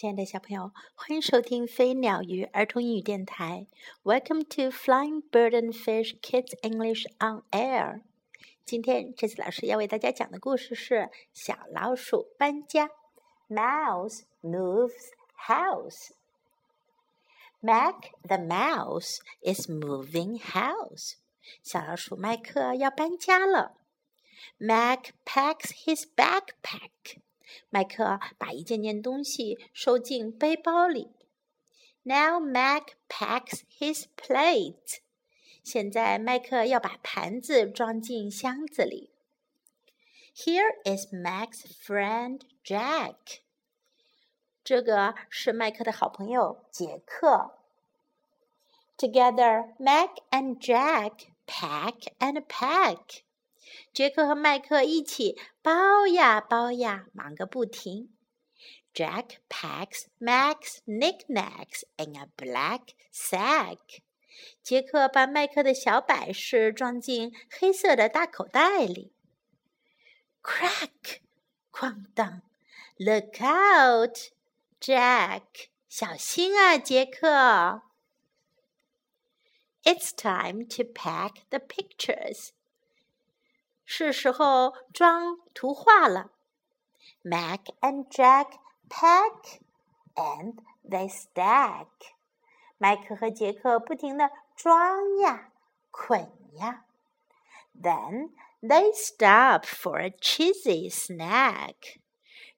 亲爱的小朋友，欢迎收听飞鸟鱼儿童英语电台。Welcome to Flying Bird and Fish Kids English on Air。今天这次老师要为大家讲的故事是小老鼠搬家。Mouse moves house. Mac the mouse is moving house. 小老鼠麦克要搬家了。Mac packs his backpack. 麦克把一件件东西收进背包里。Now Mac packs his plate。现在麦克要把盘子装进箱子里。Here is Mac's friend Jack。这个是麦克的好朋友杰克。Together, Mac and Jack pack and pack. 杰克和麦克一起包呀包呀，忙个不停。Jack packs Mac's knickknacks in a black sack。杰克把麦克的小摆饰装进黑色的大口袋里。Crack，哐当！Look out，Jack！小心啊，杰克！It's time to pack the pictures, 是时候装图画了。Mac and Jack pack and they stack。麦克和杰克不停地装呀、捆呀。Then they stop for a cheesy snack。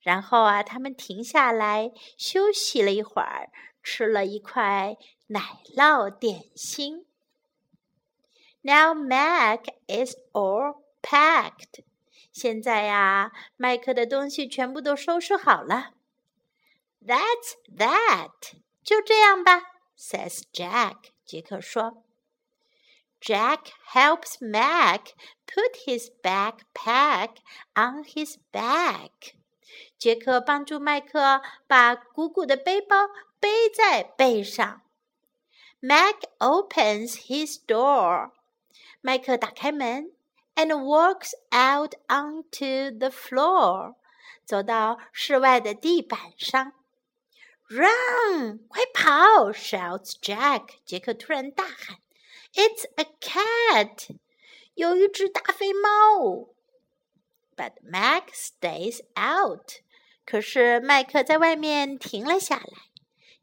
然后啊，他们停下来休息了一会儿，吃了一块奶酪点心。Now Mac is all packed。现在呀，麦克的东西全部都收拾好了。That's that，就这样吧，says Jack。杰克说。Jack helps Mac put his backpack on his back。杰克帮助麦克把鼓鼓的背包背在背上。Mac opens his door。麦克打开门。 And walks out onto the floor，走到室外的地板上。Run！快跑！shouts Jack。杰克突然大喊：“It's a cat！有一只大肥猫。” But Mac stays out。可是麦克在外面停了下来。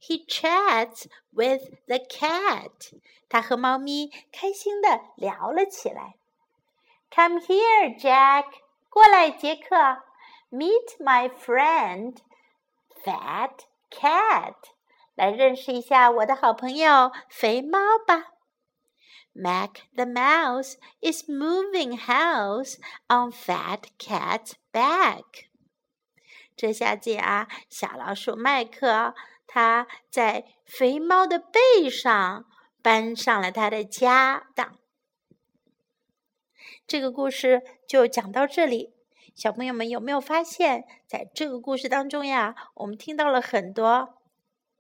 He chats with the cat。他和猫咪开心的聊了起来。Come here, Jack. 过来，杰克。Meet my friend, Fat Cat. 来认识一下我的好朋友肥猫吧。Mac the mouse is moving house on Fat Cat's back. 这下子啊，小老鼠麦克他在肥猫的背上搬上了他的家当。这个故事就讲到这里。小朋友们有没有发现，在这个故事当中呀，我们听到了很多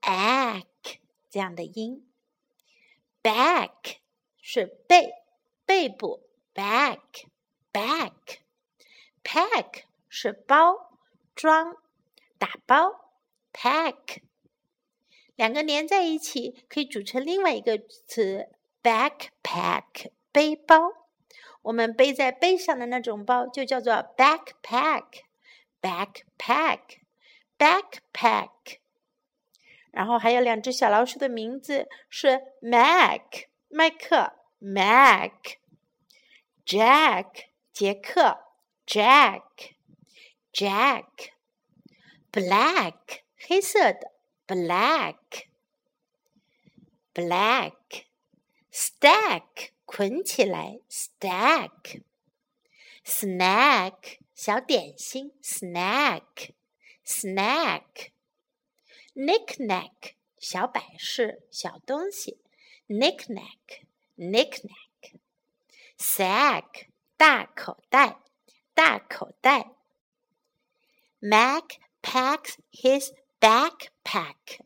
“back” 这样的音。“back” 是背、背部，“back”，“back”。“pack” 是包、装、打包，“pack”。两个连在一起，可以组成另外一个词 “backpack”，背包。我们背在背上的那种包就叫做 backpack，backpack，backpack。然后还有两只小老鼠的名字是 Mac，麦克，Mac，Jack，杰克，Jack，Jack，Black，黑色的，Black，Black，Stack。捆起来，stack，snack 小点心，snack，snack，knickknack 小摆饰小东西，knickknack，knickknack，sack 大口袋大口袋。Mac packs his backpack。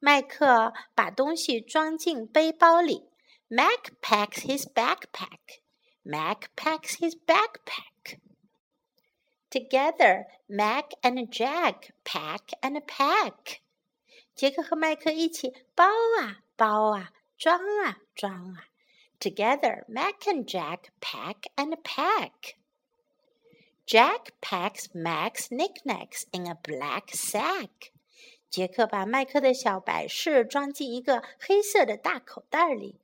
麦克把东西装进背包里。Mac packs his backpack. Mac packs his backpack. Together, Mac and Jack pack and pack. 杰克和麦克一起包啊包啊，装啊装啊。Together, Mac and Jack pack and pack. Jack packs Mac's knickknacks in a black sack. 杰克把麦克的小摆饰装进一个黑色的大口袋里。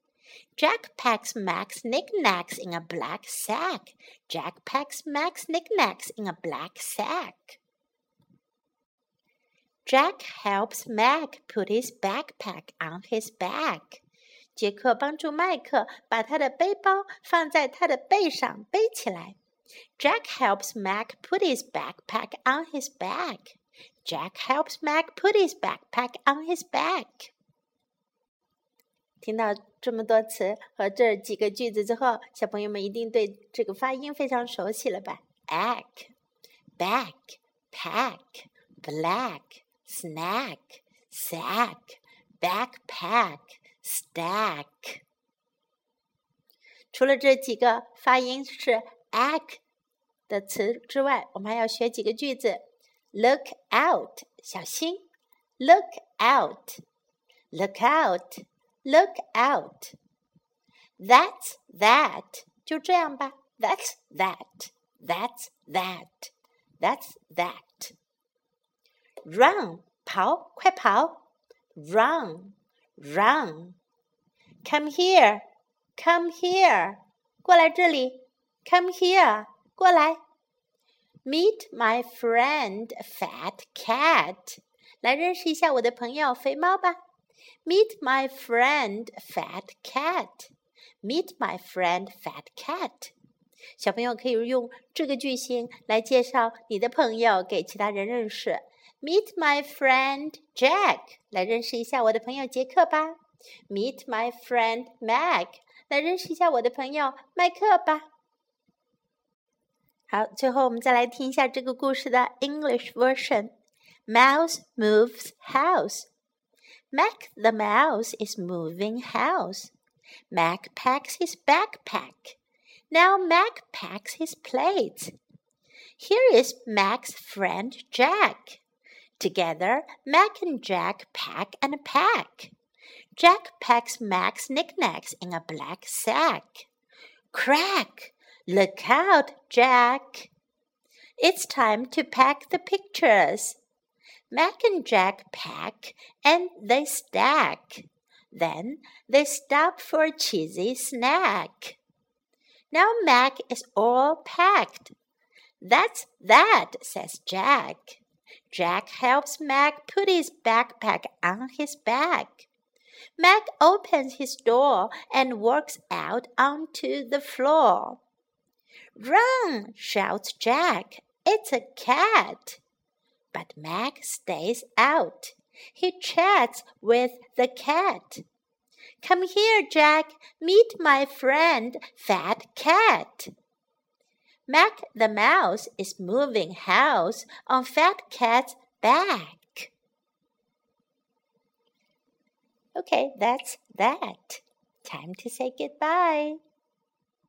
Jack packs Mac's knickknacks in a black sack. Jack packs Mac's knickknacks in a black sack. Jack helps Mac put his backpack on his back. 杰克帮助麦克把他的背包放在他的背上背起来。Jack helps Mac put his backpack on his back. Jack helps Mac put his backpack on his back. 听到这么多词和这几个句子之后，小朋友们一定对这个发音非常熟悉了吧？ack, back, pack, black, snack, sack, backpack, stack。除了这几个发音是 ack 的词之外，我们还要学几个句子。Look out，小心；Look out，Look out。Look out. That's that. 就这样吧。That's that. That's that. That's that. Run. 跑，快跑。Run. Run. Come here. Come here. 过来这里。Come here. 过来。Meet my friend Fat Cat. 来认识一下我的朋友肥猫吧。 Meet my friend Fat Cat. Meet my friend Fat Cat. 小朋友可以用这个句型来介绍你的朋友给其他人认识。Meet my friend Jack. 来认识一下我的朋友杰克吧。Meet my friend Mac. 来认识一下我的朋友麦克吧。好，最后我们再来听一下这个故事的 English version. Mouse moves house. Mac the mouse is moving house. Mac packs his backpack. Now Mac packs his plates. Here is Mac's friend Jack. Together, Mac and Jack pack and pack. Jack packs Mac's knickknacks in a black sack. Crack! Look out, Jack! It's time to pack the pictures. Mac and Jack pack and they stack. Then they stop for a cheesy snack. Now Mac is all packed. That's that, says Jack. Jack helps Mac put his backpack on his back. Mac opens his door and walks out onto the floor. Run, shouts Jack. It's a cat. But Mac stays out. He chats with the cat. Come here, Jack. Meet my friend, Fat Cat. Mac the mouse is moving house on Fat Cat's back. Okay, that's that. Time to say goodbye.